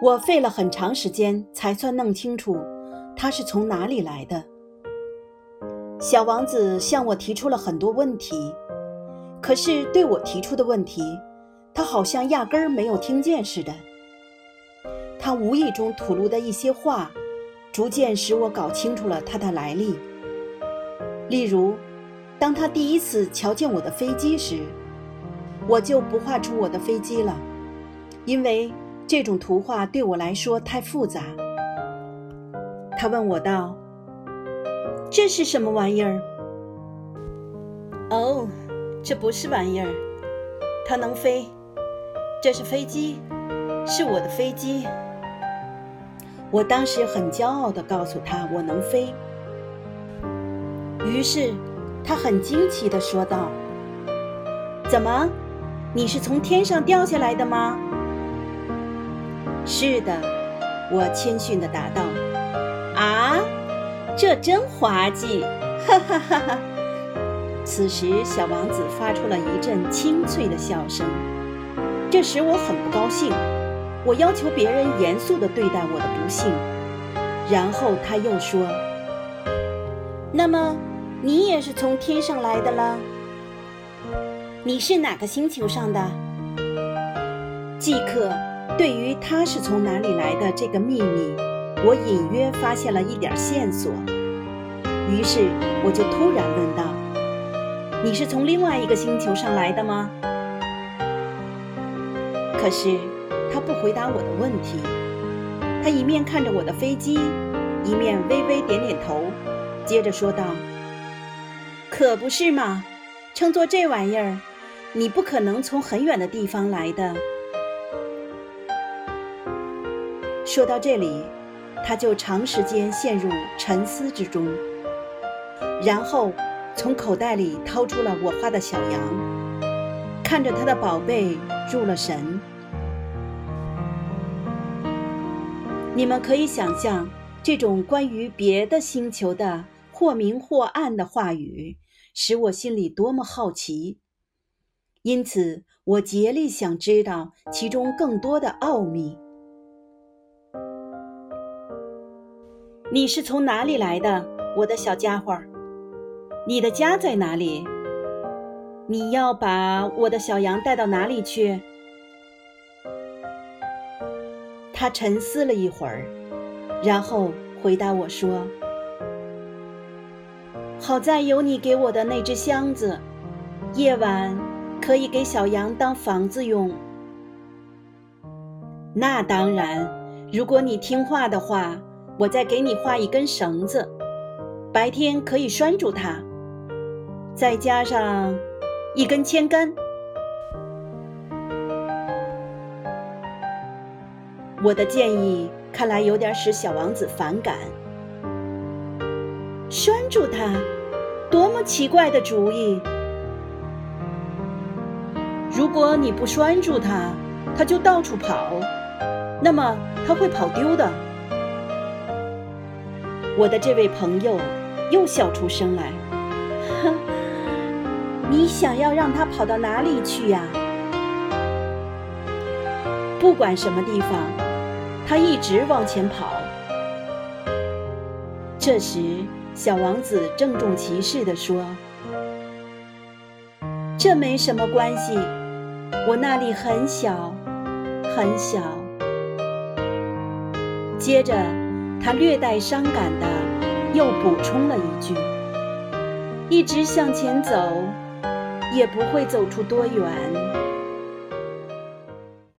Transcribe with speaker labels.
Speaker 1: 我费了很长时间才算弄清楚，他是从哪里来的。小王子向我提出了很多问题，可是对我提出的问题，他好像压根儿没有听见似的。他无意中吐露的一些话，逐渐使我搞清楚了他的来历。例如，当他第一次瞧见我的飞机时，我就不画出我的飞机了，因为这种图画对我来说太复杂。他问我道：“这是什么玩意儿？”“哦，这不是玩意儿，它能飞。这是飞机，是我的飞机。”我当时很骄傲地告诉他我能飞。于是，他很惊奇地说道：“怎么，你是从天上掉下来的吗？”“是的。”我谦逊地答道。“啊，这真滑稽！”哈哈哈哈。此时，小王子发出了一阵清脆的笑声，这使我很不高兴。我要求别人严肃地对待我的不幸，然后他又说：“那么，你也是从天上来的了？你是哪个星球上的？”即刻，对于他是从哪里来的这个秘密，我隐约发现了一点线索。于是，我就突然问道：“你是从另外一个星球上来的吗？”可是。他不回答我的问题，他一面看着我的飞机，一面微微点点头，接着说道：“可不是嘛，乘坐这玩意儿，你不可能从很远的地方来的。”说到这里，他就长时间陷入沉思之中，然后从口袋里掏出了我画的小羊，看着他的宝贝入了神。你们可以想象，这种关于别的星球的或明或暗的话语，使我心里多么好奇。因此，我竭力想知道其中更多的奥秘。你是从哪里来的，我的小家伙？你的家在哪里？你要把我的小羊带到哪里去？他沉思了一会儿，然后回答我说：“好在有你给我的那只箱子，夜晚可以给小羊当房子用。那当然，如果你听话的话，我再给你画一根绳子，白天可以拴住它，再加上一根铅杆。”我的建议看来有点使小王子反感。拴住它，多么奇怪的主意！如果你不拴住它，它就到处跑，那么它会跑丢的。我的这位朋友又笑出声来，哼，你想要让它跑到哪里去呀？不管什么地方。他一直往前跑。这时，小王子郑重其事地说：“这没什么关系，我那里很小，很小。”接着，他略带伤感的又补充了一句：“一直向前走，也不会走出多远。”